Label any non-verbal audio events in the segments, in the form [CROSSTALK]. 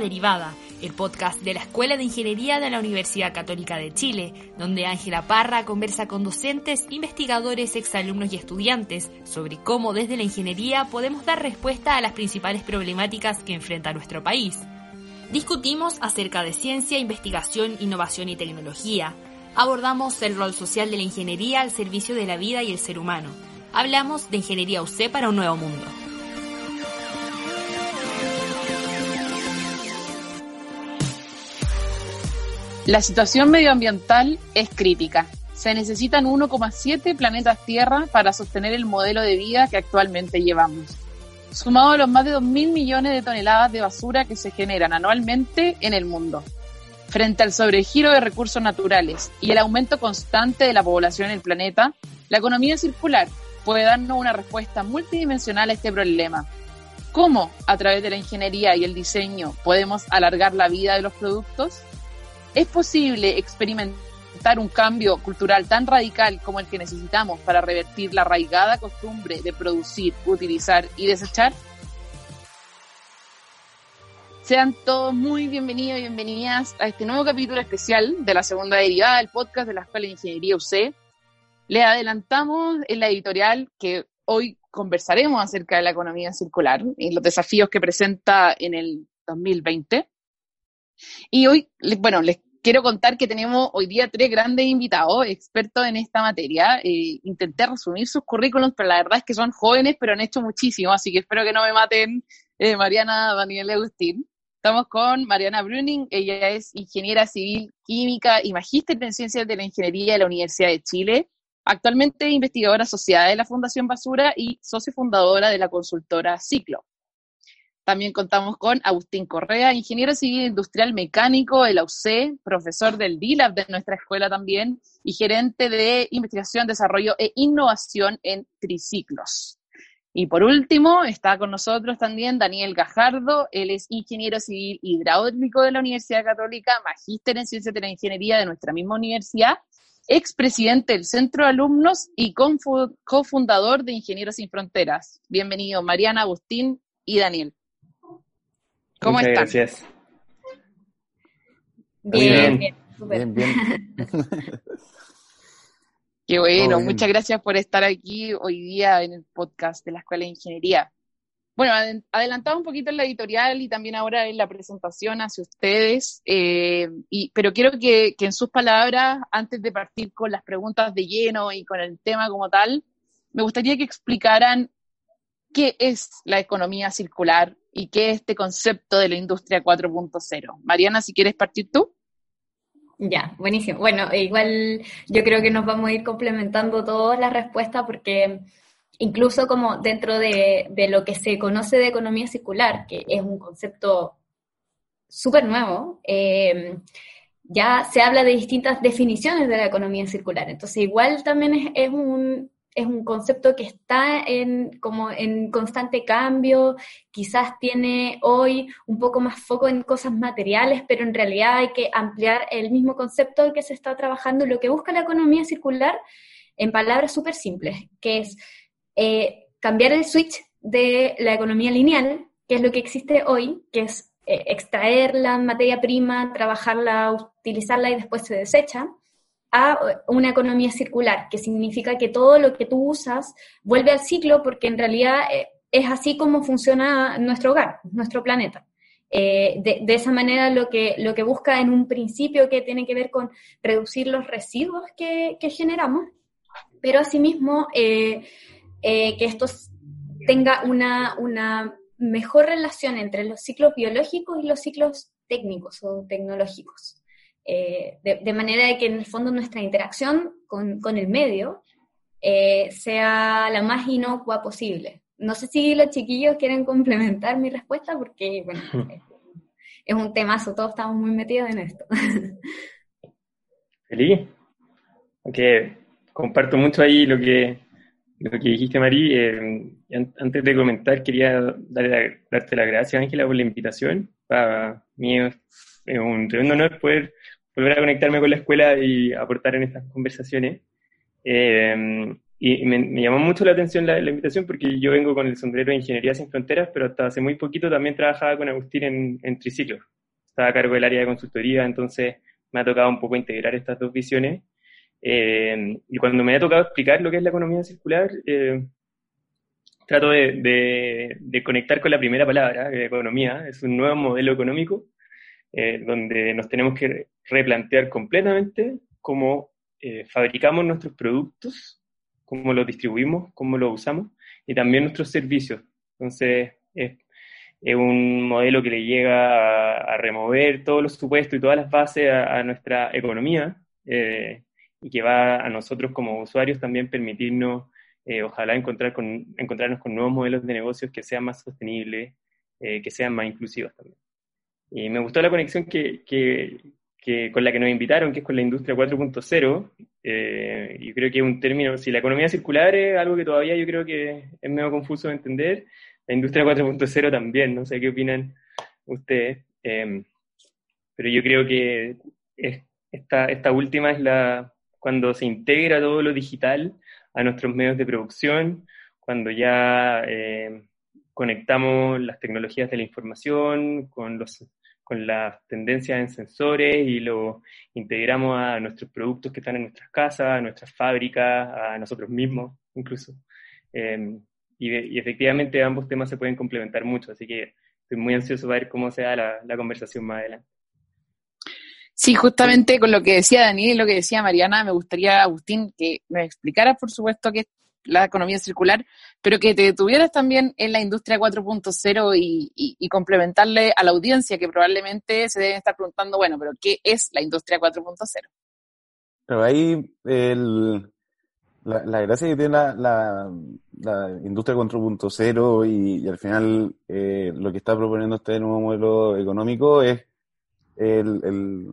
Derivada, el podcast de la Escuela de Ingeniería de la Universidad Católica de Chile, donde Ángela Parra conversa con docentes, investigadores, exalumnos y estudiantes sobre cómo desde la ingeniería podemos dar respuesta a las principales problemáticas que enfrenta nuestro país. Discutimos acerca de ciencia, investigación, innovación y tecnología. Abordamos el rol social de la ingeniería al servicio de la vida y el ser humano. Hablamos de ingeniería UC para un nuevo mundo. La situación medioambiental es crítica. Se necesitan 1,7 planetas Tierra para sostener el modelo de vida que actualmente llevamos. Sumado a los más de 2.000 millones de toneladas de basura que se generan anualmente en el mundo. Frente al sobregiro de recursos naturales y el aumento constante de la población en el planeta, la economía circular puede darnos una respuesta multidimensional a este problema. ¿Cómo, a través de la ingeniería y el diseño, podemos alargar la vida de los productos? ¿Es posible experimentar un cambio cultural tan radical como el que necesitamos para revertir la arraigada costumbre de producir, utilizar y desechar? Sean todos muy bienvenidos y bienvenidas a este nuevo capítulo especial de la segunda derivada del podcast de la Escuela de Ingeniería UC. Les adelantamos en la editorial que hoy conversaremos acerca de la economía circular y los desafíos que presenta en el 2020. Y hoy, bueno, les quiero contar que tenemos hoy día tres grandes invitados, expertos en esta materia. Eh, intenté resumir sus currículums, pero la verdad es que son jóvenes, pero han hecho muchísimo, así que espero que no me maten eh, Mariana, Daniel y Agustín. Estamos con Mariana Bruning, ella es ingeniera civil química y magíster en ciencias de la ingeniería de la Universidad de Chile. Actualmente investigadora asociada de la Fundación Basura y socio fundadora de la consultora Ciclo. También contamos con Agustín Correa, ingeniero civil industrial mecánico de la profesor del DILAB de nuestra escuela también y gerente de investigación, desarrollo e innovación en triciclos. Y por último, está con nosotros también Daniel Gajardo, él es ingeniero civil hidráulico de la Universidad Católica, magíster en ciencias de la ingeniería de nuestra misma universidad, expresidente del Centro de Alumnos y cofundador de Ingenieros Sin Fronteras. Bienvenido, Mariana, Agustín y Daniel. ¿Cómo Muchas están? Gracias. Bien, Bien. bien, súper. Bien, bien. [LAUGHS] Qué bueno, muchas gracias por estar aquí hoy día en el podcast de la Escuela de Ingeniería. Bueno, adel- adelantaba un poquito en la editorial y también ahora en la presentación hacia ustedes, eh, y, pero quiero que, que en sus palabras, antes de partir con las preguntas de lleno y con el tema como tal, me gustaría que explicaran qué es la economía circular y qué es este concepto de la industria 4.0. Mariana, si quieres partir tú. Ya, buenísimo. Bueno, igual yo creo que nos vamos a ir complementando todas las respuestas porque incluso como dentro de, lo que se conoce de economía circular, que es un concepto súper nuevo, eh, ya se habla de distintas definiciones de la economía circular. Entonces, igual también es un, es un concepto que está en, como en constante cambio, quizás tiene hoy un poco más foco en cosas materiales, pero en realidad hay que ampliar el mismo concepto que se está trabajando. Lo que busca la economía circular, en palabras súper simples, que es eh, cambiar el switch de la economía lineal, que es lo que existe hoy, que es eh, extraer la materia prima, trabajarla, utilizarla y después se desecha, a una economía circular, que significa que todo lo que tú usas vuelve al ciclo porque en realidad eh, es así como funciona nuestro hogar, nuestro planeta. Eh, de, esa manera lo que, lo que busca en un principio que tiene que ver con reducir los residuos que, generamos, pero asimismo eh, que esto tenga una, una mejor relación entre los ciclos biológicos y los ciclos técnicos o tecnológicos. Eh, de, de, manera de que en el fondo nuestra interacción con, con el medio eh, sea la más inocua posible. No sé si los chiquillos quieren complementar mi respuesta porque, bueno, [LAUGHS] es, es un temazo, todos estamos muy metidos en esto. Feliz. Aunque comparto mucho ahí lo que, lo que dijiste, Mari. Eh, antes de comentar, quería darle, darte las gracias, Ángela, por la invitación. Para mí es un tremendo honor poder volver a conectarme con la escuela y aportar en estas conversaciones. Eh, y me, llamó mucho la atención la, invitación porque yo vengo con el sombrero de Ingeniería Sin Fronteras, pero hasta hace muy poquito también trabajaba con Agustín en, en Triciclo. Estaba a cargo del área de consultoría, entonces me ha tocado un poco integrar estas dos visiones. Eh, y cuando me ha tocado explicar lo que es la economía circular, eh, trato de, de, conectar con la primera palabra, economía. Es un nuevo modelo económico eh, donde nos tenemos que replantear completamente cómo fabricamos nuestros productos cómo lo distribuimos, cómo lo usamos y también nuestros servicios. Entonces, es, un modelo que le llega a, remover todos los supuestos y todas las bases a, nuestra economía eh, y que va a nosotros como usuarios también permitirnos, eh, ojalá, encontrar con, encontrarnos con nuevos modelos de negocios que sean más sostenibles, eh, que sean más inclusivos también. Y me gustó la conexión que, que, con la que nos invitaron, que es con la industria 4.0. Eh, yo creo que es un término, si la economía circular es algo que todavía yo creo que es medio confuso de entender, la industria 4.0 también, no sé qué opinan ustedes. Eh, pero yo creo que esta, esta última es la cuando se integra todo lo digital a nuestros medios de producción, cuando ya eh, conectamos las tecnologías de la información con los con las tendencias en sensores y lo integramos a nuestros productos que están en nuestras casas, a nuestras fábricas, a nosotros mismos incluso. Em, y, efectivamente ambos temas se pueden complementar mucho, así que estoy muy ansioso para ver cómo se da la, conversación más adelante. Sí, justamente con lo que decía Daniel y lo que decía Mariana, me gustaría, Agustín, que me explicaras, por supuesto, qué, la economía circular, pero que te detuvieras también en la industria 4.0 y, y, complementarle a la audiencia que probablemente se deben estar preguntando, bueno, pero ¿qué es la industria 4.0? Pero ahí el, la, gracia que tiene la, la, industria 4.0 y, y, al final eh, lo que está proponiendo este nuevo modelo económico es el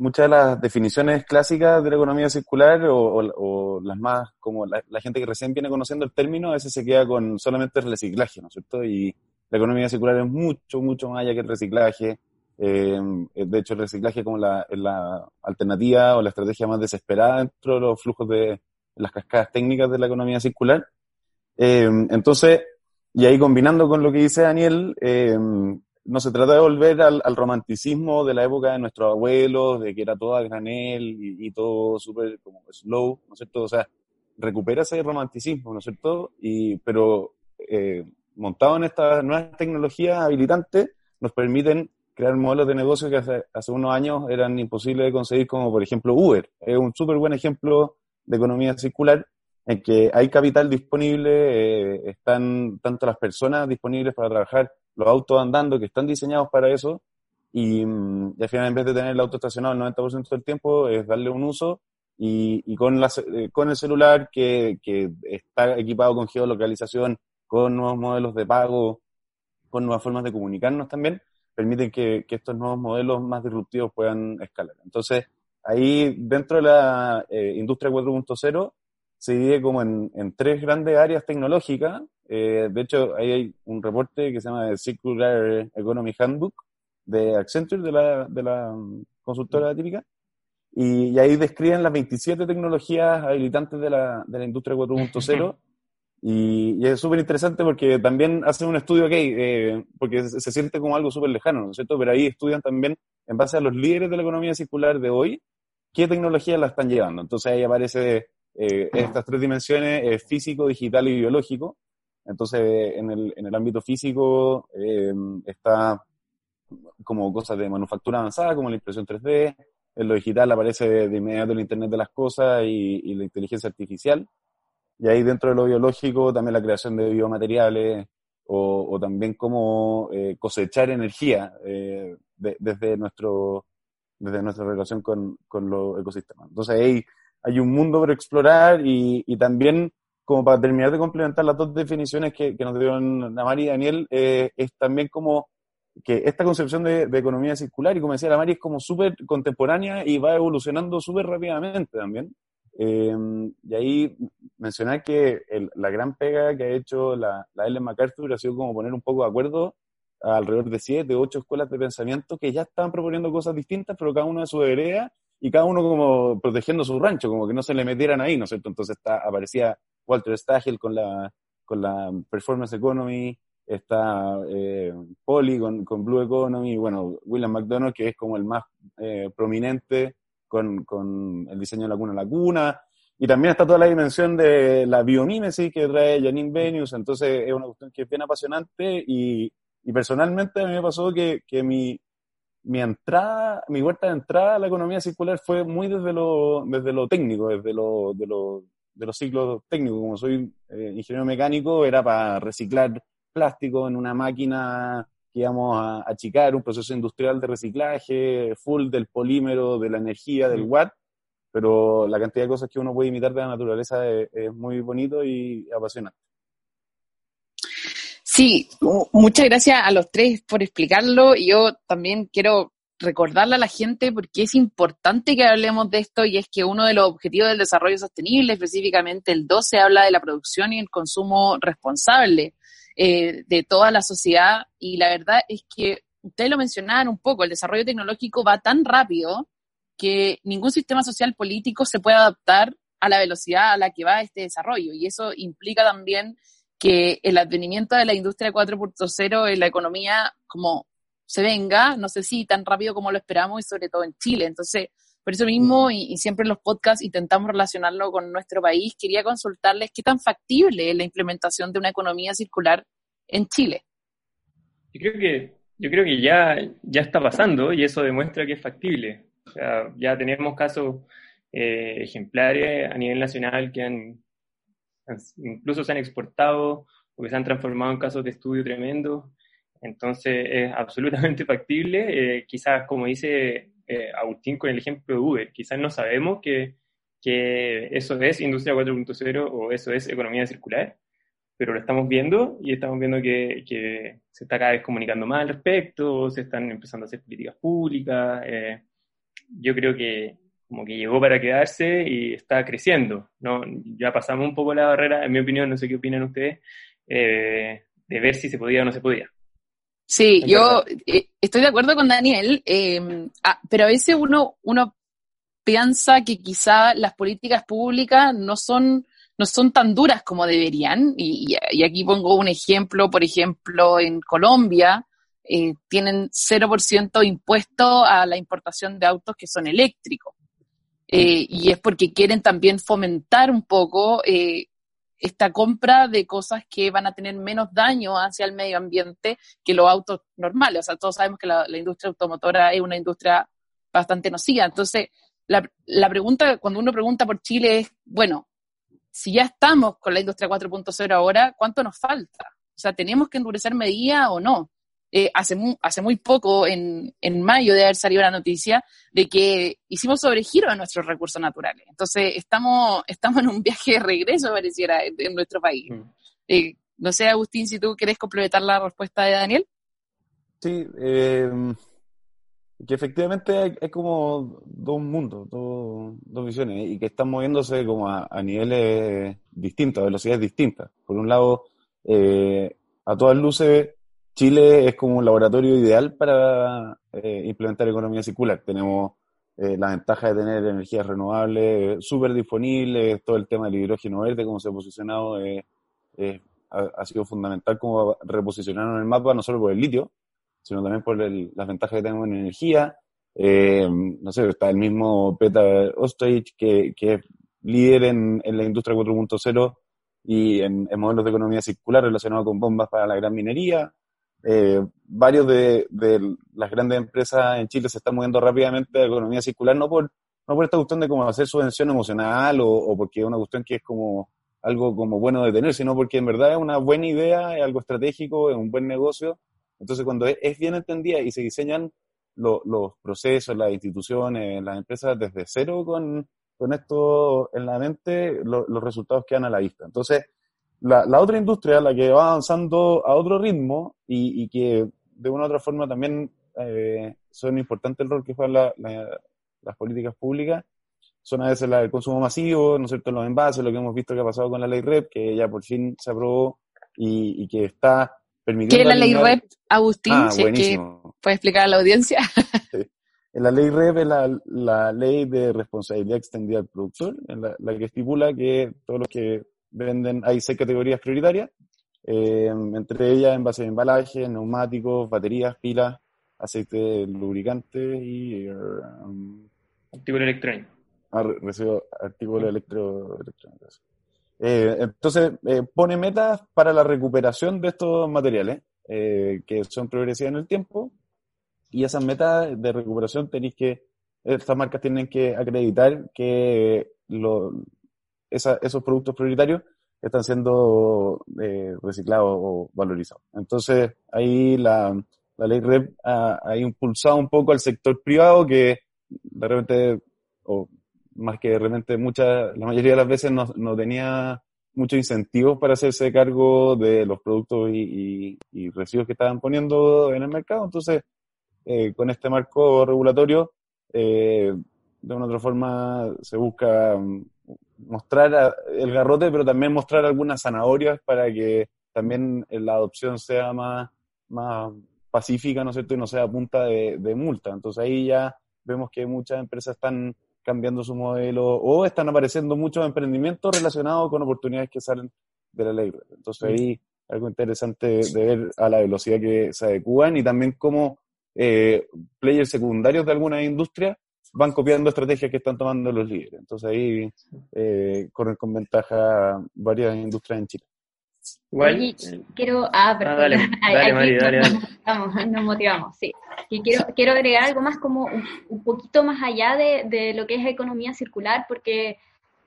muchas de las definiciones clásicas de la economía circular o, las más, como la, gente que recién viene conociendo el término, a veces se queda con solamente el reciclaje, ¿no es cierto? Y la economía circular es mucho, mucho más allá que el reciclaje. Eh, de hecho, el reciclaje es como la, la, alternativa o la estrategia más desesperada dentro de los flujos de las cascadas técnicas de la economía circular. Eh, entonces, y ahí combinando con lo que dice Daniel, eh, no se trata de volver al, romanticismo de la época de nuestros abuelos, de que era todo a granel y, todo súper como slow, ¿no es cierto? O sea, recupera ese romanticismo, ¿no es cierto? Y, pero eh, montado en estas nuevas tecnologías habilitantes, nos permiten crear modelos de negocio que hace, hace unos años eran imposibles de conseguir, como por ejemplo Uber. Es un súper buen ejemplo de economía circular en que hay capital disponible, eh, están tanto las personas disponibles para trabajar los autos andando que están diseñados para eso y, mm, al final en vez de tener el auto estacionado el 90% del tiempo es darle un uso y, y con, la, eh, con el celular que, que está equipado con geolocalización, con nuevos modelos de pago, con nuevas formas de comunicarnos también, permiten que, que estos nuevos modelos más disruptivos puedan escalar. Entonces, ahí dentro de la eh, industria 4.0 se divide como en, en, tres grandes áreas tecnológicas, eh, de hecho, ahí hay un reporte que se llama Circular Economy Handbook de Accenture, de la, de la consultora típica, y, ahí describen las 27 tecnologías habilitantes de la, de la industria 4.0. [LAUGHS] Y, es súper interesante porque también hacen un estudio, ok, eh, porque se, siente como algo súper lejano, ¿no es cierto? Pero ahí estudian también, en base a los líderes de la economía circular de hoy, qué tecnologías la están llevando. Entonces ahí aparece eh, estas tres dimensiones, físico, digital y biológico, entonces, en el, en el ámbito físico eh, está como cosas de manufactura avanzada, como la impresión 3D. En lo digital aparece de, inmediato el Internet de las Cosas y, la inteligencia artificial. Y ahí dentro de lo biológico también la creación de biomateriales o, también cómo eh, cosechar energía eh, desde, nuestro, desde nuestra relación con, con los ecosistemas. Entonces ahí hay un mundo por explorar y, y también como para terminar de complementar las dos definiciones que, nos dieron Mari y Daniel, eh, es también como que esta concepción de, economía circular, y como decía la Mari, es como súper contemporánea y va evolucionando súper rápidamente también. Eh, y ahí mencionar que la gran pega que ha hecho la, la Ellen MacArthur ha sido como poner un poco de acuerdo alrededor de siete, ocho escuelas de pensamiento que ya estaban proponiendo cosas distintas, pero cada uno de su vereda y cada uno como protegiendo su rancho, como que no se le metieran ahí, ¿no es cierto? Entonces está, aparecía Walter Stagel con la, con la Performance Economy, está eh, Polly con, con, Blue Economy, bueno, William McDonald, que es como el más eh, prominente con, con, el diseño de la cuna a la cuna, y también está toda la dimensión de la biomímesis que trae Janine Venius, entonces es una cuestión que es bien apasionante y, y personalmente a mí me pasó que, que mi, mi entrada, mi vuelta de entrada a la economía circular fue muy desde lo, desde lo técnico, desde lo, de, lo, de los ciclos técnicos. Como soy eh, ingeniero mecánico, era para reciclar plástico en una máquina que íbamos a achicar, un proceso industrial de reciclaje, full del polímero, de la energía, del watt, pero la cantidad de cosas que uno puede imitar de la naturaleza es, es muy bonito y apasionante. Sí, muchas gracias a los tres por explicarlo. Yo también quiero recordarle a la gente porque es importante que hablemos de esto y es que uno de los objetivos del desarrollo sostenible, específicamente el 12, habla de la producción y el consumo responsable eh, de toda la sociedad y la verdad es que ustedes lo mencionaban un poco, el desarrollo tecnológico va tan rápido que ningún sistema social político se puede adaptar a la velocidad a la que va este desarrollo y eso implica también que el advenimiento de la industria 4.0 en la economía como se venga, no sé si tan rápido como lo esperamos y sobre todo en Chile. Entonces, por eso mismo, mm. y, siempre en los podcasts intentamos relacionarlo con nuestro país, quería consultarles qué tan factible es la implementación de una economía circular en Chile. Yo creo que, yo creo que ya, ya está pasando y eso demuestra que es factible. O sea, ya tenemos casos eh, ejemplares a nivel nacional que han incluso se han exportado o que se han transformado en casos de estudio tremendo. Entonces es absolutamente [LAUGHS] factible. Eh, quizás, como dice eh, Agustín con el ejemplo de Uber, quizás no sabemos que, que eso es industria 4.0 o eso es economía circular, pero lo estamos viendo y estamos viendo que, que, se está cada vez comunicando más al respecto, se están empezando a hacer políticas públicas. Eh, yo creo que como que llegó para quedarse y está creciendo. ¿no? Ya pasamos un poco la barrera, en mi opinión, no sé qué opinan ustedes, eh, de ver si se podía o no se podía. Sí, yo eh, estoy de acuerdo con Daniel, em, ah, pero a veces uno, uno piensa que quizá las políticas públicas no son, no son tan duras como deberían. Y, y aquí pongo un ejemplo, por ejemplo, en Colombia, eh, tienen 0% impuesto a la importación de autos que son eléctricos. Eh, y es porque quieren también fomentar un poco eh, esta compra de cosas que van a tener menos daño hacia el medio ambiente que los autos normales. O sea, todos sabemos que la, industria automotora es una industria bastante nociva. Entonces, la, la pregunta, cuando uno pregunta por Chile es, bueno, si ya estamos con la industria 4.0 ahora, ¿cuánto nos falta? O sea, ¿tenemos que endurecer medidas o no? Eh, hace, muy, hace muy poco, en, en mayo, de haber salido la noticia de que hicimos sobregiro de nuestros recursos naturales. Entonces, estamos, estamos en un viaje de regreso, pareciera, en, nuestro país. Mm. Eh, no sé, Agustín, si tú quieres complementar la respuesta de Daniel. Sí, eh, que efectivamente hay, como dos mundos, dos, visiones, y que están moviéndose como a, a niveles distintos, a velocidades distintas. Por un lado, a todas luces, Chile es como un laboratorio ideal para eh, implementar economía circular. Tenemos eh, la ventaja de tener energías renovables súper disponibles, todo el tema del hidrógeno verde, como se ha posicionado, eh, ha, sido fundamental como reposicionarnos en el mapa, no solo por el litio, sino también por las ventajas que tenemos en energía. no sé, está el mismo Peter Ostrich, que, que es líder en, en la industria 4.0 y en, en modelos de economía circular relacionados con bombas para la gran minería. Eh, varios de, las grandes empresas en Chile se están moviendo rápidamente a la economía circular, no por, no por esta cuestión de cómo hacer subvención emocional o, porque es una cuestión que es como algo como bueno de tener, sino porque en verdad es una buena idea, es algo estratégico, es un buen negocio. Entonces, cuando es, bien entendida y se diseñan los procesos, las instituciones, las empresas desde cero con, con esto en la mente, los resultados quedan a la vista. Entonces, la, la, otra industria, la que va avanzando a otro ritmo y, y que de una u otra forma también eh, son importante el rol que juegan las políticas públicas, son a veces la del consumo masivo, ¿no es cierto?, los envases, lo que hemos visto que ha pasado con la ley REP, que ya por fin se aprobó y, y que está permitiendo... ¿Qué es la ley REP, Agustín? Ah, si que puede explicar a la audiencia. La ley REP es la, la, ley de responsabilidad extendida al productor, la, la que estipula que todos los que venden, hay seis categorías prioritarias, eh, entre ellas envases de embalaje, neumáticos, baterías, pilas, aceite lubricante y... Um, artículo electrónico. Ah, recibo artículos electro, electrónicos. Eh, entonces, eh, pone metas para la recuperación de estos materiales, eh, que son progresivas en el tiempo, y esas metas de recuperación tenéis que, estas marcas tienen que acreditar que lo, esos productos prioritarios están siendo reciclados o valorizados. Entonces, ahí la, la ley REP ha, impulsado un poco al sector privado que de repente, o más que de repente muchas, la mayoría de las veces no, no tenía muchos incentivos para hacerse cargo de los productos y, y, residuos que estaban poniendo en el mercado. Entonces, eh, con este marco regulatorio, eh, de una u otra forma se busca mm, mostrar el garrote, pero también mostrar algunas zanahorias para que también la adopción sea más, más pacífica, ¿no es cierto? Y no sea a punta de, de multa. Entonces ahí ya vemos que muchas empresas están cambiando su modelo o están apareciendo muchos emprendimientos relacionados con oportunidades que salen de la ley. Entonces ahí algo interesante de ver a la velocidad que se adecúan y también cómo eh, players secundarios de alguna industria van copiando estrategias que están tomando los líderes. Entonces ahí eh, corren con ventaja varias industrias en Chile. Igual, quiero. Ah, pero. dale, [LAUGHS] dale, dale, Nos, nos motivamos, sí. Y quiero, quiero agregar algo más, como un, poquito más allá de, de, lo que es economía circular, porque,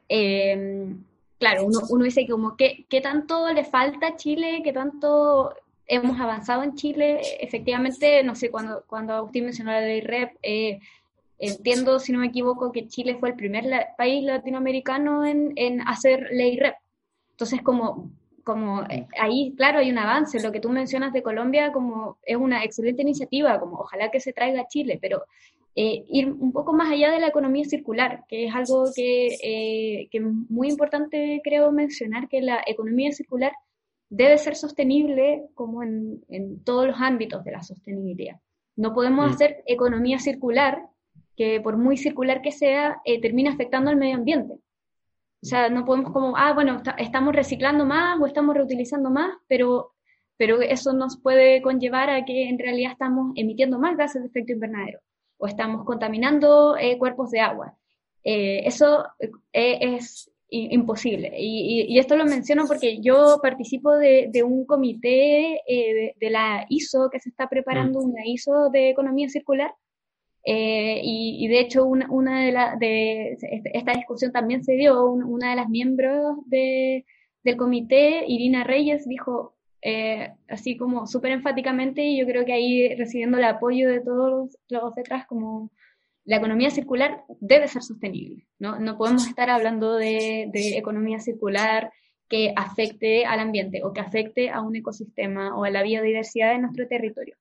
eh, claro, uno, uno, dice como, ¿qué, ¿qué tanto le falta a Chile? ¿Qué tanto hemos avanzado en Chile? Efectivamente, no sé, cuando, cuando Agustín mencionó la ley REP, eh, entiendo, si no me equivoco, que Chile fue el primer país latinoamericano en, en hacer ley REP. Entonces, como como eh, ahí, claro, hay un avance. Lo que tú mencionas de Colombia como es una excelente iniciativa, como ojalá que se traiga a Chile, pero eh, ir un poco más allá de la economía circular, que es algo que, eh, que, es muy importante, creo, mencionar, que la economía circular debe ser sostenible como en, en todos los ámbitos de la sostenibilidad. No podemos mm. hacer economía circular que por muy circular que sea, termina afectando al medio ambiente. O sea, no podemos como, ah, bueno, estamos reciclando más o estamos reutilizando más, pero, pero eso nos puede conllevar a que en realidad estamos emitiendo más gases de efecto invernadero o estamos contaminando eh, cuerpos de agua. Eh, eso eh, es imposible. Y, esto lo menciono porque yo participo de, un comité de, de, la ISO, que se está preparando mm. una ISO de economía circular, eh, y, de hecho, una, una de, la, de este, esta discusión también se dio, una de las miembros de, del comité, Irina Reyes, dijo eh, así como súper enfáticamente, y yo creo que ahí recibiendo el apoyo de todos los detrás, como la economía circular debe ser sostenible, ¿no? No podemos estar hablando de, de economía circular que afecte al ambiente o que afecte a un ecosistema o a la biodiversidad de nuestro territorio.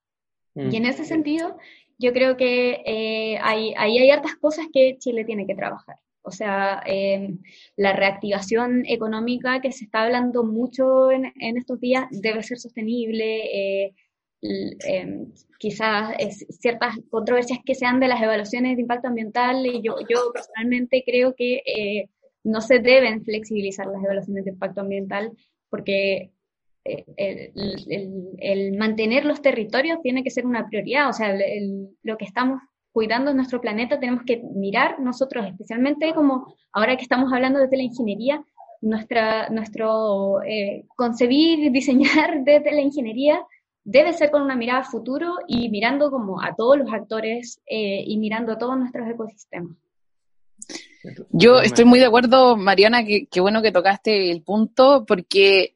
Y en ese sentido, yo creo que eh, ahí hay, hartas cosas que Chile tiene que trabajar. O sea, em, la reactivación económica que se está hablando mucho en, estos días debe ser sostenible. Eh, em, quizás ciertas controversias que sean de las evaluaciones de impacto ambiental, y yo, yo personalmente creo que eh, no se deben flexibilizar las evaluaciones de impacto ambiental porque el, mantener los territorios tiene que ser una prioridad, o sea, lo que estamos cuidando en nuestro planeta tenemos que mirar nosotros, especialmente como ahora que estamos hablando de la ingeniería, nuestra, nuestro eh, concebir, [LAUGHS] diseñar desde la ingeniería debe ser con una mirada a futuro y mirando como a todos los actores eh, y mirando a todos nuestros ecosistemas. Yo estoy muy de acuerdo, Mariana, que, bueno que tocaste el punto, porque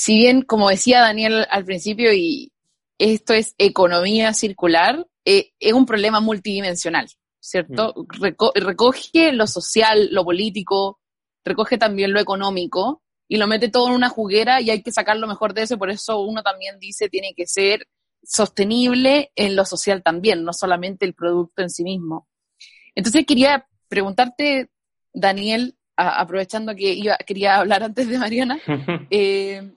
si bien, como decía Daniel al principio, y esto es economía circular, eh, es un problema multidimensional, ¿cierto? Mm. recoge lo social, lo político, recoge también lo económico y lo mete todo en una juguera y hay que sacar lo mejor de eso, por eso uno también dice tiene que ser sostenible en lo social también, no solamente el producto en sí mismo. Entonces quería preguntarte, Daniel, aprovechando que iba, quería hablar antes de Mariana, [LAUGHS] eh,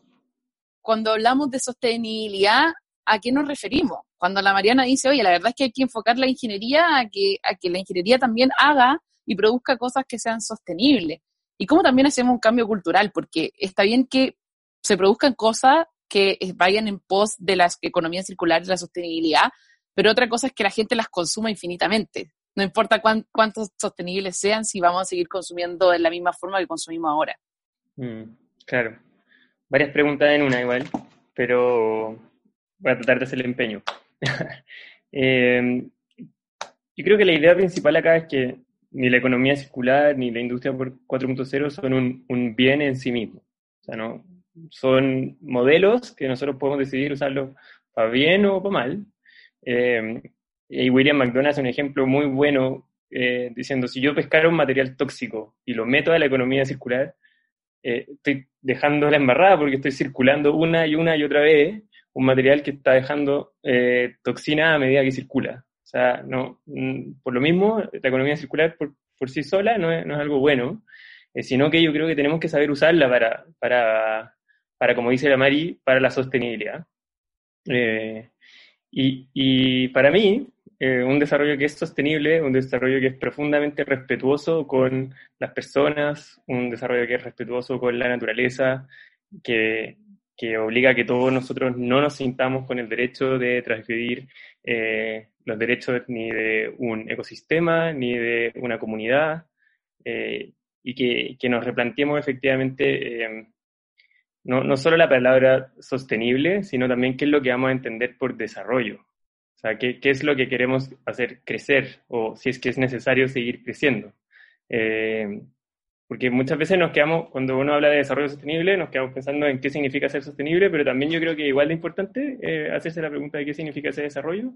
cuando hablamos de sostenibilidad, ¿a qué nos referimos? Cuando la Mariana dice, oye, la verdad es que hay que enfocar la ingeniería a que, a que la ingeniería también haga y produzca cosas que sean sostenibles. y cómo también hacemos un cambio cultural, porque está bien que se produzcan cosas que vayan en pos de las economías circulares, de la sostenibilidad, pero otra cosa es que la gente las consuma infinitamente. No importa cuántos sostenibles sean, si vamos a seguir consumiendo de la misma forma que consumimos ahora. Mm, claro. Varias preguntas en una igual, pero voy a tratar de hacer el empeño. [LAUGHS] eh, yo creo que la idea principal acá es que ni la economía circular ni la industria 4.0 son un, bien en sí mismo. O sea, no, son modelos que nosotros podemos decidir usarlos para bien o para mal. Eh, y William McDonald es un ejemplo muy bueno eh, diciendo, si yo pescara un material tóxico y lo meto a la economía circular, eh, estoy dejando la embarrada porque estoy circulando una y una y otra vez un material que está dejando toxina a medida que circula. O sea, no, mm, por lo mismo, la economía circular por, por sí sola no es, no es algo bueno, sino que yo creo que tenemos que saber usarla para, para, para como dice la Mari, para la sostenibilidad. Eh, y, y, para mí, eh, un desarrollo que es sostenible, un desarrollo que es profundamente respetuoso con las personas, un desarrollo que es respetuoso con la naturaleza, que, que obliga a que todos nosotros no nos sintamos con el derecho de transgredir eh, los derechos ni de un ecosistema, ni de una comunidad, y que, que, nos replanteemos efectivamente no, no solo la palabra sostenible, sino también qué es lo que vamos a entender por desarrollo. O sea, qué, qué es lo que queremos hacer crecer o si es que es necesario seguir creciendo. Eh, porque muchas veces nos quedamos, cuando uno habla de desarrollo sostenible, nos quedamos pensando en qué significa ser sostenible, pero también yo creo que igual de importante eh, hacerse la pregunta de qué significa ese desarrollo.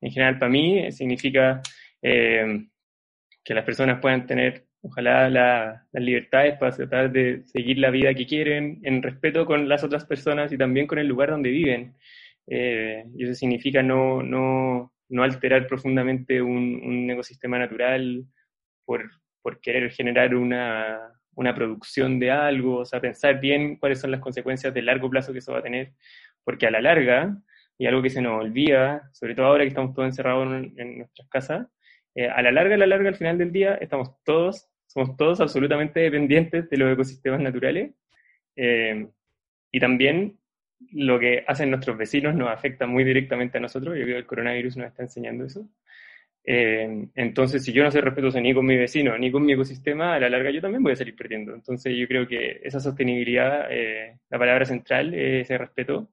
En general, para mí, eh, significa eh, que las personas puedan tener ojalá las libertades para tratar de seguir la vida que quieren en respeto con las otras personas y también con el lugar donde viven. Eh, y eso significa no, no, no alterar profundamente un, un, ecosistema natural por, por querer generar una, una, producción de algo, o sea, pensar bien cuáles son las consecuencias de largo plazo que eso va a tener, porque a la larga, y algo que se nos olvida, sobre todo ahora que estamos todos encerrados en, en nuestras casas, eh, a la larga, a la larga, al final del día, estamos todos somos todos absolutamente dependientes de los ecosistemas naturales eh, y también lo que hacen nuestros vecinos nos afecta muy directamente a nosotros. Que el coronavirus nos está enseñando eso. Eh, entonces, si yo no soy respetuoso ni con mi vecino ni con mi ecosistema, a la larga yo también voy a salir perdiendo. Entonces, yo creo que esa sostenibilidad, eh, la palabra central es ese respeto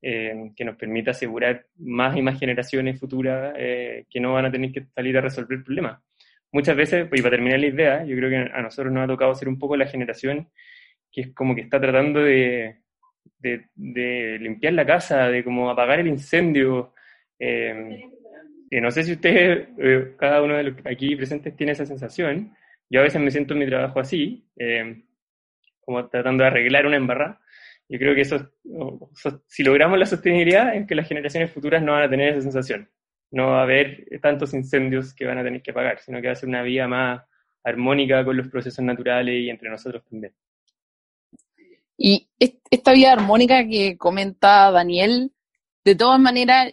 que nos permita asegurar más y más generaciones futuras que no van a tener que salir a resolver problemas muchas veces, y para terminar la idea, yo creo que a nosotros nos ha tocado ser un poco la generación que es como que está tratando de, de, limpiar la casa, de como apagar el incendio. Eh, no sé si ustedes, eh, cada uno de los aquí presentes tiene esa sensación. Yo a veces me siento en mi trabajo así, eh, como tratando de arreglar una embarrada. Yo creo que eso, si logramos la sostenibilidad, es que las generaciones futuras no van a tener esa sensación no va a haber tantos incendios que van a tener que apagar, sino que va a ser una vía más armónica con los procesos naturales y entre nosotros también. Y esta vía armónica que comenta Daniel, de todas maneras,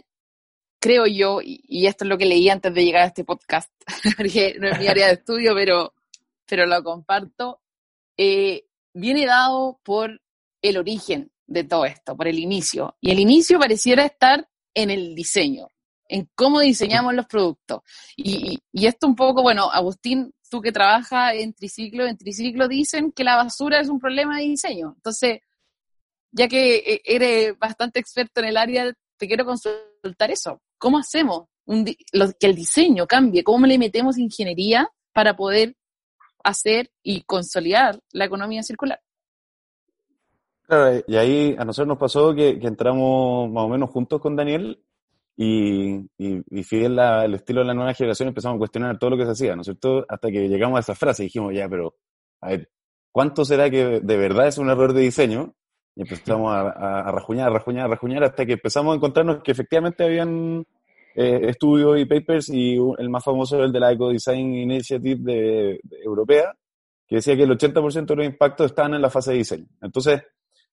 creo yo, y esto es lo que leí antes de llegar a este podcast, [LAUGHS] porque no es mi área de estudio, pero, pero lo comparto, eh, viene dado por el origen de todo esto, por el inicio. Y el inicio pareciera estar en el diseño en cómo diseñamos los productos. Y, y, esto un poco, bueno, Agustín, que trabajas en triciclo, en triciclo dicen que la basura es un problema de diseño. Entonces, ya que eh, eres bastante experto en el área, te quiero consultar eso. ¿Cómo hacemos que el diseño cambie? ¿Cómo le metemos ingeniería para poder hacer y consolidar la economía circular? Claro, y ahí a nosotros nos pasó que entramos más o menos juntos con Daniel y, y, y fiel al estilo de la nueva generación empezamos a cuestionar todo lo que se hacía, ¿no es cierto? Hasta que llegamos a esa frase y dijimos, ya, pero, a ver, ¿cuánto será que de verdad es un error de diseño? Y empezamos a, a, a rajuñar, rajuñar, rajuñar, hasta que empezamos a encontrarnos que efectivamente habían eh, estudios y papers, y el más famoso era el de la Eco Design Initiative de, de europea, que decía que el 80% de los impactos estaban en la fase de diseño. Entonces,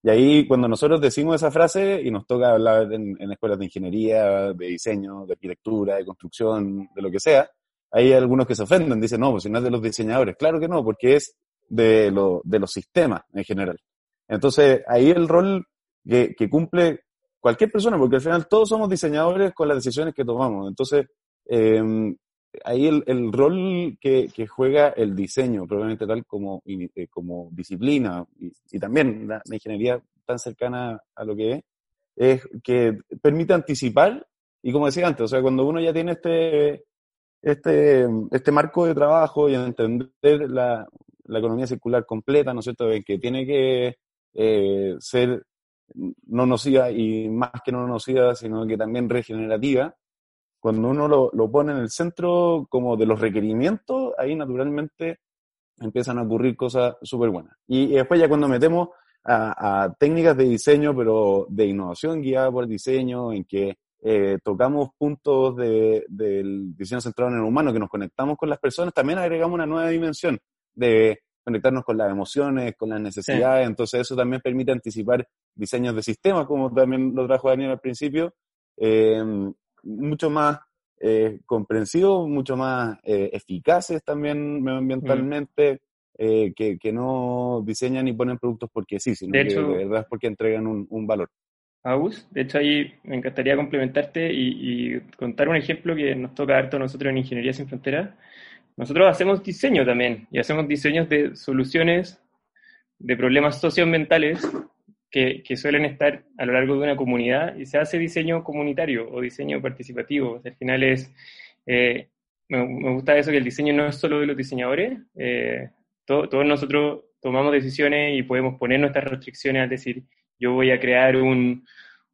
y ahí cuando nosotros decimos esa frase y nos toca hablar en, escuelas de ingeniería, de diseño, de arquitectura, de construcción, de lo que sea, hay algunos que se ofenden, dicen, no, pues si no es de los diseñadores. Claro que no, porque es de, lo, de los sistemas en general. Entonces, ahí el rol que, que, cumple cualquier persona, porque al final todos somos diseñadores con las decisiones que tomamos. Entonces, eh, ahí el, el rol que, que, juega el diseño, probablemente tal como, eh, como disciplina, y, y también la, la, ingeniería tan cercana a lo que es, es que permite anticipar, y como decía antes, o sea, cuando uno ya tiene este, este, este marco de trabajo y entender la, la economía circular completa, ¿no es cierto?, que tiene que eh, ser no nociva y más que no nociva, sino que también regenerativa, cuando uno lo, lo, pone en el centro como de los requerimientos, ahí naturalmente empiezan a ocurrir cosas súper buenas. Y, y, después ya cuando metemos a, a, técnicas de diseño, pero de innovación guiada por el diseño, en que eh, tocamos puntos de, del diseño centrado en el humano, que nos conectamos con las personas, también agregamos una nueva dimensión de conectarnos con las emociones, con las necesidades, sí. entonces eso también permite anticipar diseños de sistemas, como también lo trajo Daniel al principio, eh, mucho más eh, comprensivos, mucho más eh, eficaces también medioambientalmente, mm. que, que, no diseñan y ponen productos porque sí, sino de que hecho, de verdad es porque entregan un, un valor. Agus, de hecho ahí me encantaría complementarte y, y, contar un ejemplo que nos toca harto a nosotros en Ingeniería Sin Fronteras. Nosotros hacemos diseño también y hacemos diseños de soluciones de problemas socioambientales que, que, suelen estar a lo largo de una comunidad y se hace diseño comunitario o diseño participativo. al final es, eh, me, me, gusta eso que el diseño no es solo de los diseñadores, eh, to, todos nosotros tomamos decisiones y podemos poner nuestras restricciones al decir, yo voy a crear un,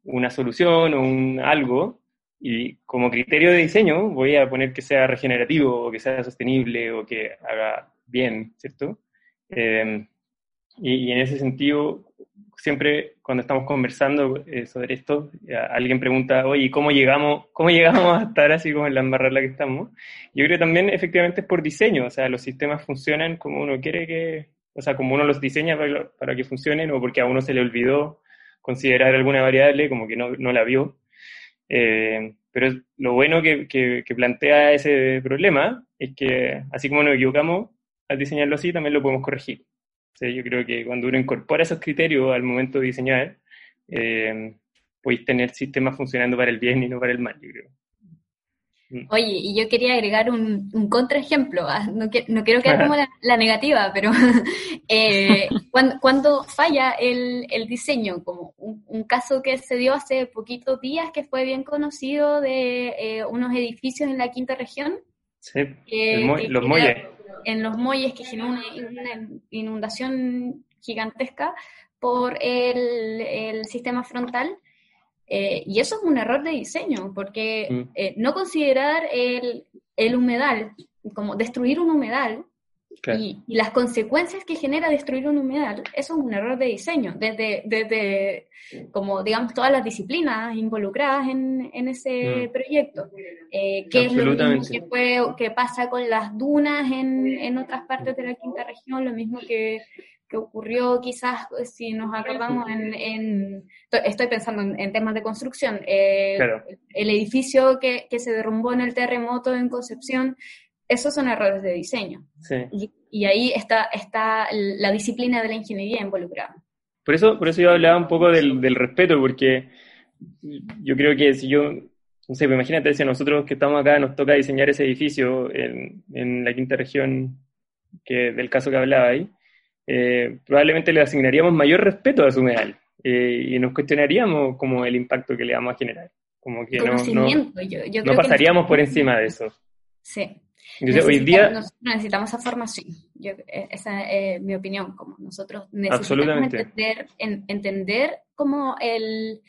una solución o un algo y como criterio de diseño voy a poner que sea regenerativo o que sea sostenible o que haga bien, ¿cierto? Eh, y, y, en ese sentido, siempre cuando estamos conversando eh, sobre esto, alguien pregunta, oye, ¿cómo llegamos, ¿cómo [LAUGHS] llegamos a estar así como en la embarrada que estamos? Yo creo que también efectivamente es por diseño, o sea, los sistemas funcionan como uno quiere que, o sea, como uno los diseña para, que funcionen o porque a uno se le olvidó considerar alguna variable, como que no, no la vio. Eh, pero lo bueno que, que, que, plantea ese problema es que, así como nos equivocamos al diseñarlo así, también lo podemos corregir. Yo creo que cuando uno incorpora esos criterios al momento de diseñar, eh, podéis tener sistemas funcionando para el bien y no para el mal, yo creo. Oye, y yo quería agregar un, un contraejemplo, no, que, no quiero quedar como [LAUGHS] la, la negativa, pero [LAUGHS] eh, cuando, cuando, falla el, el diseño, como un, un, caso que se dio hace poquitos días que fue bien conocido de eh, unos edificios en la quinta región. Sí, eh, mo los muelles. En los muelles que generó una, una inundación gigantesca por el, el sistema frontal. Eh, y eso es un error de diseño, porque mm. eh, no considerar el, el, humedal, como destruir un humedal, claro. y, y, las consecuencias que genera destruir un humedal, eso es un error de diseño, desde, desde como digamos todas las disciplinas involucradas en, en ese mm. proyecto. Eh, ¿Qué es lo mismo que, fue, que pasa con las dunas en, en otras partes de la quinta región? Lo mismo que que ocurrió quizás, pues, si nos acordamos, en, en estoy pensando en, en, temas de construcción, eh, claro. el edificio que, que, se derrumbó en el terremoto en Concepción, esos son errores de diseño. Sí. Y, y, ahí está, está la disciplina de la ingeniería involucrada. Por eso, por eso yo hablaba un poco del, del respeto, porque yo creo que si yo, no sé, pues imagínate si a nosotros que estamos acá nos toca diseñar ese edificio en, en la quinta región que, del caso que hablaba ahí, eh, probablemente le asignaríamos mayor respeto a su humedal eh, y nos cuestionaríamos como el impacto que le vamos a generar. Como que no, no, yo, yo no pasaríamos por encima de eso. Sí. Entonces, hoy día... Nosotros necesitamos esa formación. Yo, eh, esa es mi opinión. Como nosotros necesitamos entender, en, entender como el,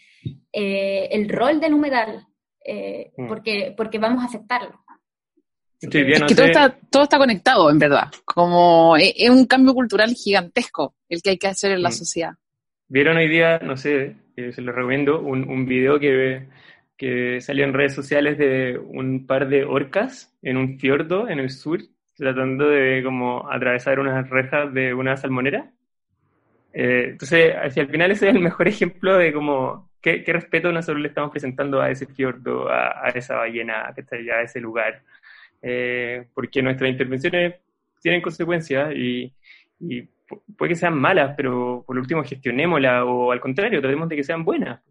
eh, el rol del humedal, eh, mm. porque, porque vamos a afectarlo. Sí, bien, es que todo, está, todo está conectado, en verdad. Como es, es, un cambio cultural gigantesco el que hay que hacer en la mm. sociedad. Vieron hoy día, no sé, eh, se lo recomiendo, un, un video que, que salió en redes sociales de un par de orcas en un fiordo en el sur, tratando de como atravesar unas rejas de una salmonera. Eh, entonces, hacia el final ese es el mejor [LAUGHS] ejemplo de como qué, qué respeto nosotros le estamos presentando a ese fiordo, a, a esa ballena que está allá, a ese lugar. Eh, porque nuestras intervenciones tienen consecuencias y, y puede que sean malas, pero por último gestionémoslas o al contrario, tratemos de que sean buenas,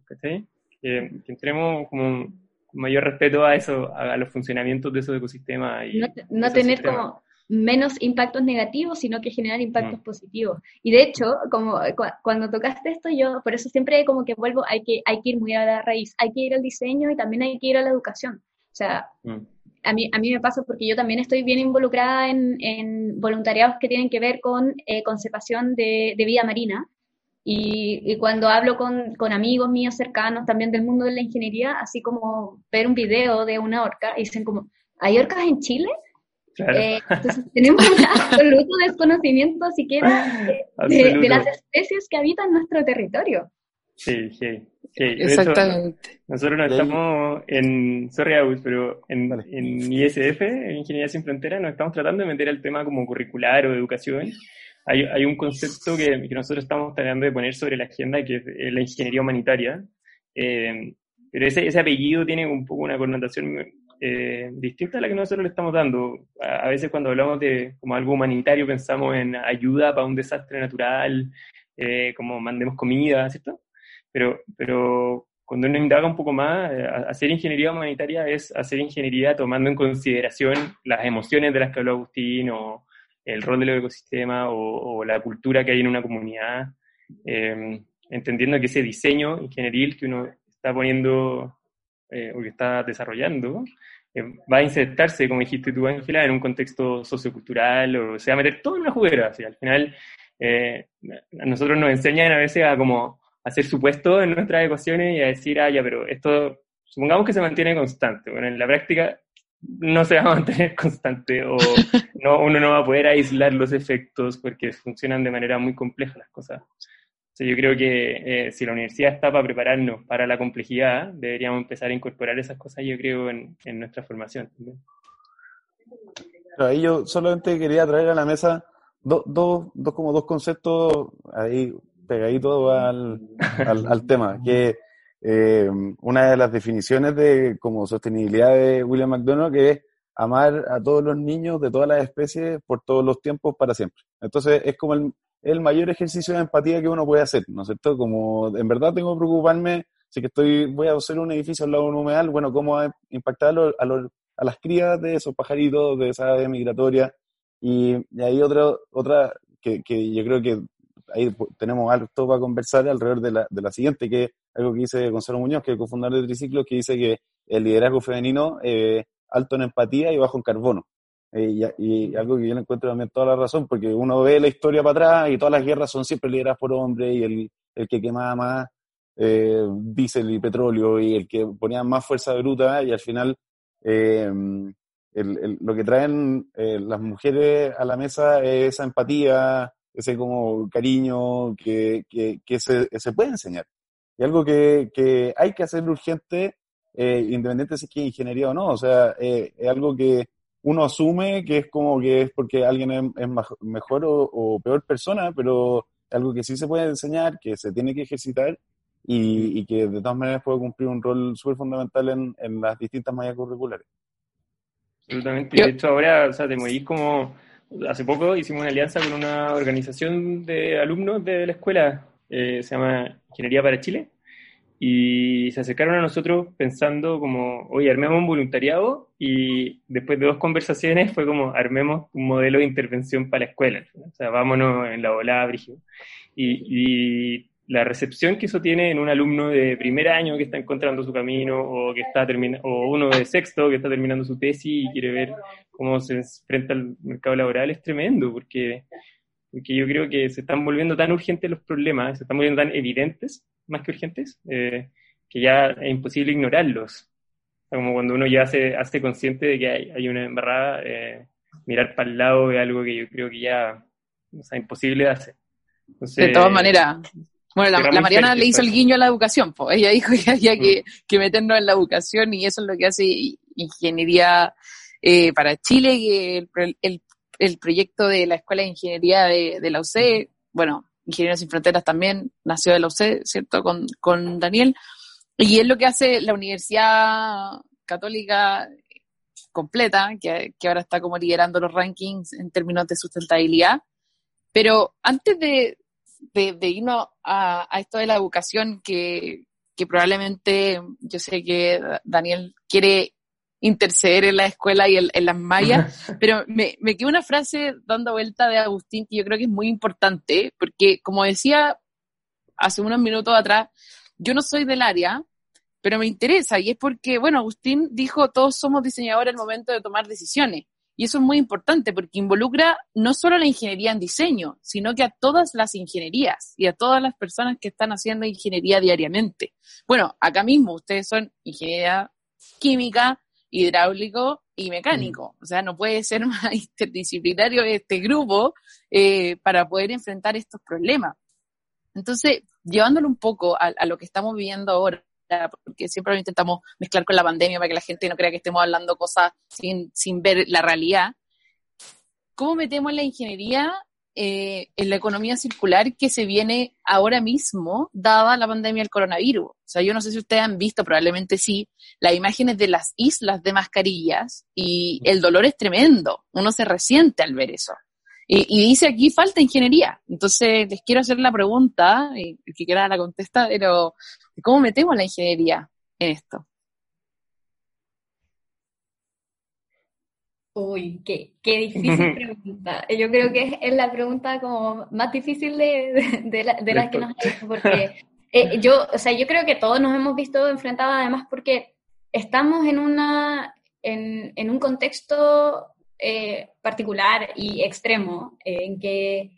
Que, entremos como mayor respeto a eso, a, los funcionamientos de esos ecosistemas. Y no, tener como menos impactos negativos, sino que generar impactos mm. positivos. Y de hecho, como cuando tocaste esto, yo por eso siempre como que vuelvo, hay que, hay que ir muy a la raíz, hay que ir al diseño y también hay que ir a la educación. O sea, mm. a, mí, a mí me pasa porque yo también estoy bien involucrada en, en voluntariados que tienen que ver con eh, conservación de, de, vida marina. Y, y cuando hablo con, con, amigos míos cercanos también del mundo de la ingeniería, así como ver un video de una orca, y dicen como, ¿hay orcas en Chile? Eh, entonces [LAUGHS] tenemos un absoluto desconocimiento siquiera de, las especies que habitan nuestro territorio. Sí, sí. Exactamente. nosotros no estamos en, sorry pero en, en, ISF, en Ingeniería Sin Fronteras, nos estamos tratando de meter el tema como curricular o de educación. Hay, hay un concepto que, que, nosotros estamos tratando de poner sobre la agenda, que es la ingeniería humanitaria. Eh, pero ese, ese apellido tiene un poco una connotación eh, distinta a la que nosotros le estamos dando. A, veces cuando hablamos de como algo humanitario pensamos en ayuda para un desastre natural, eh, como mandemos comida, ¿cierto? Pero, pero cuando uno indaga un poco más, eh, hacer ingeniería humanitaria es hacer ingeniería tomando en consideración las emociones de las que habló Agustín, o el rol del ecosistema, o, la cultura que hay en una comunidad, entendiendo que ese diseño ingenieril que uno está poniendo eh, o que está desarrollando, eh, va a insertarse, como dijiste tú, Ángela, en un contexto sociocultural o se va a meter todo en una juguera. al final, eh, a nosotros nos enseñan a veces a como hacer supuestos en nuestras ecuaciones y a decir, ah, ya, pero esto, supongamos que se mantiene constante. Bueno, en la práctica no se va a mantener [LAUGHS] constante o no, uno no va a poder aislar los efectos porque funcionan de manera muy compleja las cosas yo creo que eh, si la universidad está para prepararnos para la complejidad, deberíamos empezar a incorporar esas cosas, yo creo, en, nuestra formación. ahí yo solamente quería traer a la mesa dos, dos, dos como dos conceptos ahí pegaditos al, al, tema, que eh, una de las definiciones de como sostenibilidad de William McDonald, que es amar a todos los niños de todas las especies por todos los tiempos para siempre. Entonces es como el, mayor ejercicio de empatía que uno puede hacer, ¿no es cierto? Como en verdad tengo que preocuparme, si que estoy, voy a hacer un edificio al lado un humedal, bueno, cómo va a impactar a, a, las crías de esos pajaritos, de esa ave migratoria. Y, hay otra, otra que, que, yo creo que ahí tenemos algo para conversar alrededor de la, de la siguiente, que es algo que dice Gonzalo Muñoz, que es el cofundador de Triciclos, que dice que el liderazgo femenino eh, alto en empatía y bajo en carbono. Eh, y, algo que yo le encuentro también toda la razón, porque uno ve la historia para atrás y todas las guerras son siempre lideradas por hombres y el, el que quemaba más eh, diésel y petróleo y el que ponía más fuerza bruta y al final eh, lo que traen eh, las mujeres a la mesa es esa empatía, ese como cariño que, que, que se, se, puede enseñar. Y algo que, que hay que hacer urgente, independiente si es que ingeniería o no, o sea, es algo que uno asume que es como que es porque alguien es, mejor o, peor persona, pero algo que sí se puede enseñar, que se tiene que ejercitar y, que de todas maneras puede cumplir un rol súper fundamental en, en, las distintas mallas curriculares. Absolutamente. De hecho, ahora, o sea, te moví como hace poco hicimos una alianza con una organización de alumnos de la escuela, eh, se llama Ingeniería para Chile, y se acercaron a nosotros pensando como, oye, armemos un voluntariado y después de dos conversaciones fue como, armemos un modelo de intervención para la escuela, o sea, vámonos en la volada, Brigio. Y, y, la recepción que eso tiene en un alumno de primer año que está encontrando su camino o que está terminando, o uno de sexto que está terminando su tesis y quiere ver cómo se enfrenta al mercado laboral es tremendo, porque, porque yo creo que se están volviendo tan urgentes los problemas, se están volviendo tan evidentes más que urgentes, eh, que ya es imposible ignorarlos. como cuando uno ya se hace consciente de que hay, una embarrada, eh, mirar para el lado es algo que yo creo que ya o imposible de hacer. de todas maneras, bueno, la, Mariana le hizo el guiño a la educación, pues ella dijo [LAUGHS] que había que, mm. que, meternos en la educación y eso es lo que hace Ingeniería eh, para Chile, que el, el, el, proyecto de la Escuela de Ingeniería de, de la UC, bueno, Ingenieros Sin Fronteras también nació de la UC, ¿cierto? Con, con Daniel. Y es lo que hace la Universidad Católica completa, que, que, ahora está como liderando los rankings en términos de sustentabilidad, Pero antes de, de, irnos a, esto de la educación, que, que probablemente yo sé que Daniel quiere interceder en la escuela y en, las mallas, [LAUGHS] pero me, me quedó una frase dando vuelta de Agustín que yo creo que es muy importante, porque como decía hace unos minutos atrás, yo no soy del área, pero me interesa y es porque, bueno, Agustín dijo, todos somos diseñadores al momento de tomar decisiones. Y eso es muy importante porque involucra no solo la ingeniería en diseño, sino que a todas las ingenierías y a todas las personas que están haciendo ingeniería diariamente. Bueno, acá mismo ustedes son ingeniería química, hidráulico y mecánico. Mm. O sea, no puede ser [LAUGHS] más interdisciplinario este grupo eh, para poder enfrentar estos problemas. Entonces, llevándolo un poco a, a, lo que estamos viviendo ahora, porque siempre intentamos mezclar con la pandemia para que la gente no crea que estemos hablando cosas sin, sin ver la realidad. ¿Cómo metemos la ingeniería eh, en la economía circular que se viene ahora mismo, dada la pandemia del coronavirus? O sea, yo no sé si ustedes han visto, probablemente sí, las imágenes de las islas de mascarillas y el dolor es tremendo. Uno se resiente al ver eso. Y, dice aquí falta ingeniería. Entonces, les quiero hacer la pregunta, y el que quiera la contesta, pero ¿cómo metemos la ingeniería en esto? Uy, qué, qué difícil [LAUGHS] pregunta. Yo creo que es, la pregunta como más difícil de, de, las que nos han hecho, porque eh, yo, o sea, yo creo que todos nos hemos visto enfrentados además porque estamos en una, en, en un contexto eh, particular y extremo, eh, en, que,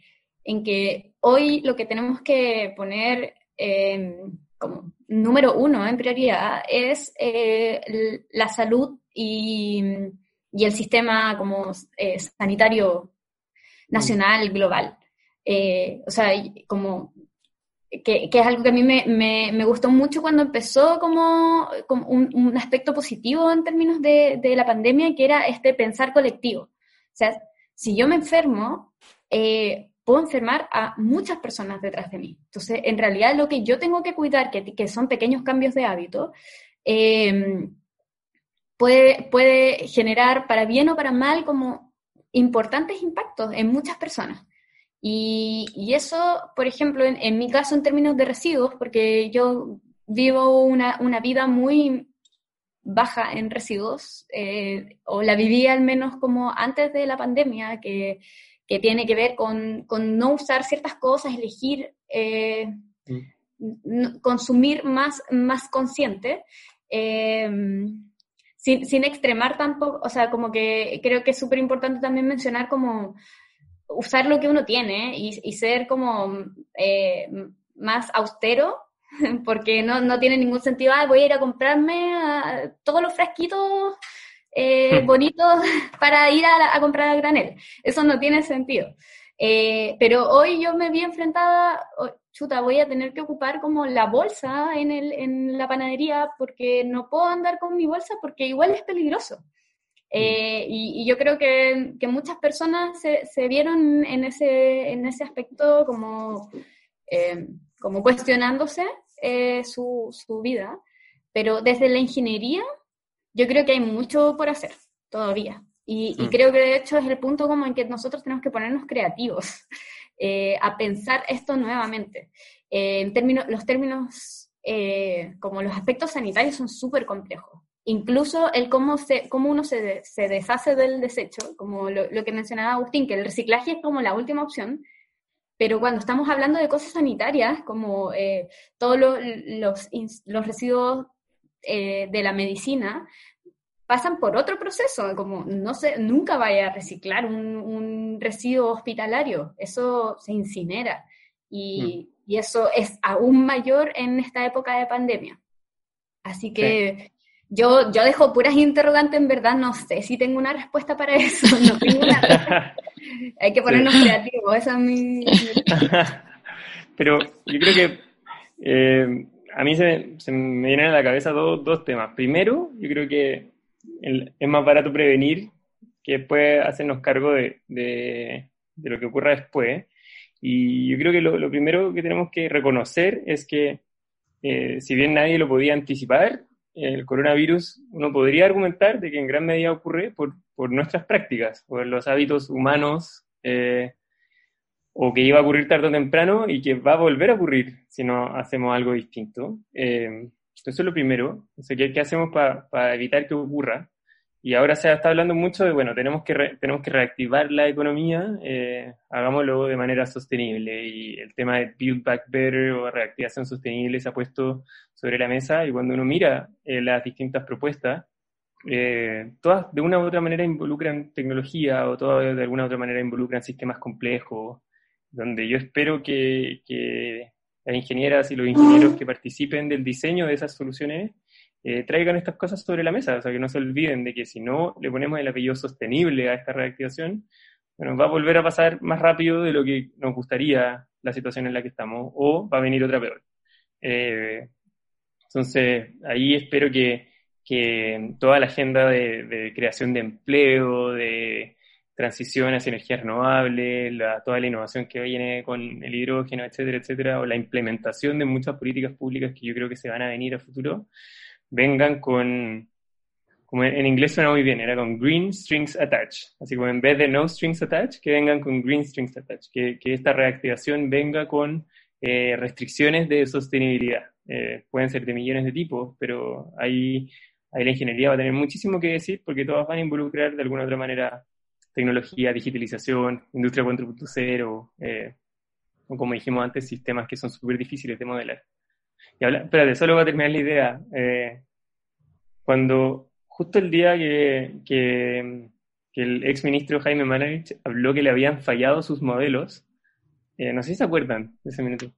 en que hoy lo que tenemos que poner em, como número uno en prioridad es eh, la salud y, y, el sistema como sanitario nacional, global. o sea, como que, es algo que a mí me, me, gustó mucho cuando empezó como, como un, un, aspecto positivo en términos de, de, la pandemia, que era este pensar colectivo. O sea, si yo me enfermo, eh, puedo enfermar a muchas personas detrás de mí. Entonces, en realidad lo que yo tengo que cuidar, que, que son pequeños cambios de hábito, eh, puede, puede generar para bien o para mal como importantes impactos en muchas personas. Y, eso, por ejemplo, en, mi caso en términos de residuos, porque yo vivo una, una vida muy baja en residuos, eh, o la viví al menos como antes de la pandemia, que, que tiene que ver con, con, no usar ciertas cosas, elegir eh, mm. consumir más, más consciente. Eh, sin, sin, extremar tampoco, o sea, como que creo que es súper importante también mencionar como usar lo que uno tiene y, ser como eh, más austero, [LAUGHS] porque no, no, tiene ningún sentido, ah, voy a ir a comprarme ah, todos los frasquitos eh, hmm. bonitos [LAUGHS] para ir a, comprar al granel. Eso no tiene sentido. Eh, pero hoy yo me vi enfrentada, oh, chuta, voy a tener que ocupar como la bolsa en, el, en la panadería porque no puedo andar con mi bolsa porque igual es peligroso. Eh, y, yo creo que, que muchas personas se, se, vieron en ese, en ese aspecto como, eh, como cuestionándose eh, su, su, vida, pero desde la ingeniería yo creo que hay mucho por hacer todavía. Y, y creo que de hecho es el punto como en que nosotros tenemos que ponernos creativos [LAUGHS] a pensar esto nuevamente. en términos, los términos, como los aspectos sanitarios son súper complejos incluso el cómo, se, cómo uno se, se deshace del desecho, como lo, que mencionaba Agustín, que el reciclaje es como la última opción, pero cuando estamos hablando de cosas sanitarias, como eh, todos los, los, residuos eh, de la medicina, pasan por otro proceso, como no sé, nunca vaya a reciclar un, un residuo hospitalario, eso se incinera y, mm. y, eso es aún mayor en esta época de pandemia. Así que yo, yo dejo puras interrogantes, en verdad no sé si tengo una respuesta para eso. [LAUGHS] No tengo una [LAUGHS] Hay que ponernos creativos, esa es mi... [LAUGHS] Pero yo creo que eh, a mí se, se, me vienen a la cabeza dos, dos temas. Primero, yo creo que es más barato prevenir que después hacernos cargo de, de, de, lo que ocurra después. Y yo creo que lo, lo primero que tenemos que reconocer es que eh, si bien nadie lo podía anticipar, el coronavirus, uno podría argumentar de que en gran medida ocurre por, por nuestras prácticas, por los hábitos humanos eh, o que iba a ocurrir tarde o temprano y que va a volver a ocurrir si no hacemos algo distinto. Eh, eso es lo primero. ¿qué, ¿qué, hacemos para evitar que ocurra? Y ahora se está hablando mucho de, bueno, tenemos que, tenemos que reactivar la economía, eh, hagámoslo de manera sostenible. Y el tema de Build Back Better o reactivación sostenible se ha puesto sobre la mesa y cuando uno mira eh, las distintas propuestas, eh, todas de una u otra manera involucran tecnología o todas de alguna u otra manera involucran sistemas complejos, donde yo espero que, que las ingenieras y los ingenieros que participen del diseño de esas soluciones eh, traigan estas cosas sobre la mesa, o sea, que no se olviden de que si no le ponemos el apellido sostenible a esta reactivación, bueno, va a volver a pasar más rápido de lo que nos gustaría la situación en la que estamos, o va a venir otra peor. Eh, entonces, ahí espero que, que toda la agenda de, creación de empleo, de transición hacia energías renovables, toda la innovación que viene con el hidrógeno, etcétera, etcétera, o la implementación de muchas políticas públicas que yo creo que se van a venir a futuro, vengan con, como en inglés suena muy bien, era con green strings attached. Así como en vez de no strings attached, que vengan con green strings attached. Que, que esta reactivación venga con eh, restricciones de sostenibilidad. Eh, pueden ser de millones de tipos, pero ahí, ahí la ingeniería va a tener muchísimo que decir porque todas van a involucrar de alguna u otra manera tecnología, digitalización, industria 4.0, eh, o como dijimos antes, sistemas que son súper difíciles de modelar. Y habla, espérate, solo voy a terminar la idea. Eh, cuando justo el día que, que, el ex ministro Jaime Manovich habló que le habían fallado sus modelos, eh, no sé si se acuerdan de ese minuto,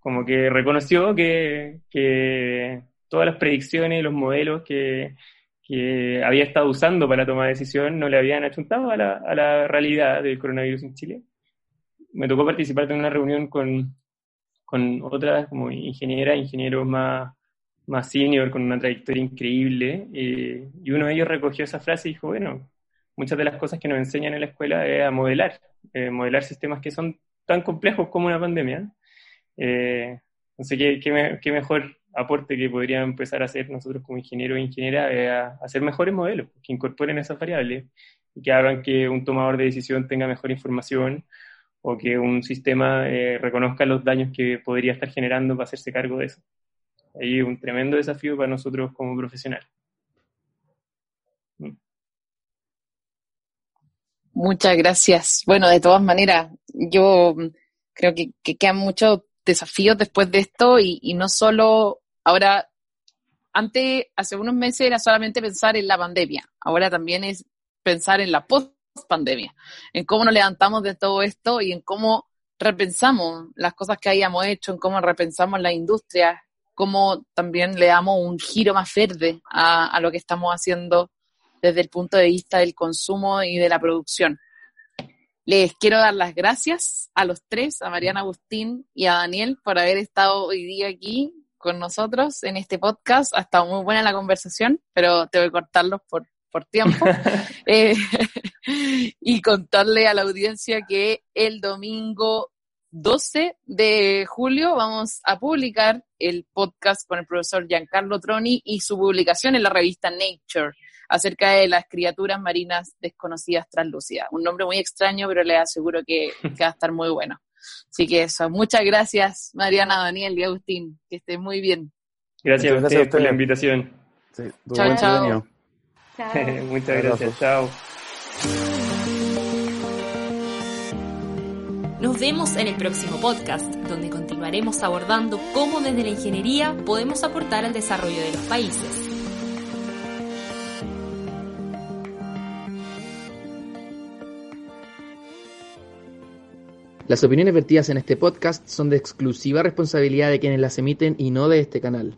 como que reconoció que, que todas las predicciones y los modelos que, que había estado usando para tomar decisión no le habían achuntado a la, a la realidad del coronavirus en Chile. Me tocó participar en una reunión con, con otras como ingenieras, ingenieros más, más senior, con una trayectoria increíble, eh, y uno de ellos recogió esa frase y dijo, bueno, muchas de las cosas que nos enseñan en la escuela es a modelar, eh, modelar sistemas que son tan complejos como una pandemia. Eh, entonces, ¿qué, qué, mejor aporte que podríamos empezar a hacer nosotros como ingenieros e ingenieras a hacer mejores modelos, que incorporen esas variables y que hagan que un tomador de decisión tenga mejor información o que un sistema eh, reconozca los daños que podría estar generando para hacerse cargo de eso. Ahí un tremendo desafío para nosotros como profesionales. Mm. Muchas gracias. Bueno, de todas maneras, yo creo que, quedan muchos desafíos después de esto y, y no solo ahora, antes, hace unos meses era solamente pensar en la pandemia, ahora también es pensar en la post pandemia, en cómo nos levantamos de todo esto y en cómo repensamos las cosas que hayamos hecho, en cómo repensamos la industria, cómo también le damos un giro más verde a, lo que estamos haciendo desde el punto de vista del consumo y de la producción. Les quiero dar las gracias a los tres, a Mariana Agustín y a Daniel, por haber estado hoy día aquí con nosotros en este podcast. Ha estado muy buena la conversación, pero tengo que cortarlos por, por tiempo. [LAUGHS] Eh, y contarle a la audiencia que el domingo 12 de julio vamos a publicar el podcast con el profesor Giancarlo Troni y su publicación en la revista Nature acerca de las criaturas marinas desconocidas translúcidas. Un nombre muy extraño, pero les aseguro que, va a estar muy bueno. Así que eso, muchas gracias Mariana, Daniel y Agustín, que estén muy bien. Gracias, a ustedes por la invitación. chao, chao. [LAUGHS] Muchas gracias, chao. Nos vemos en el próximo podcast, donde continuaremos abordando cómo desde la ingeniería podemos aportar al desarrollo de los países. Las opiniones vertidas en este podcast son de exclusiva responsabilidad de quienes las emiten y no de este canal.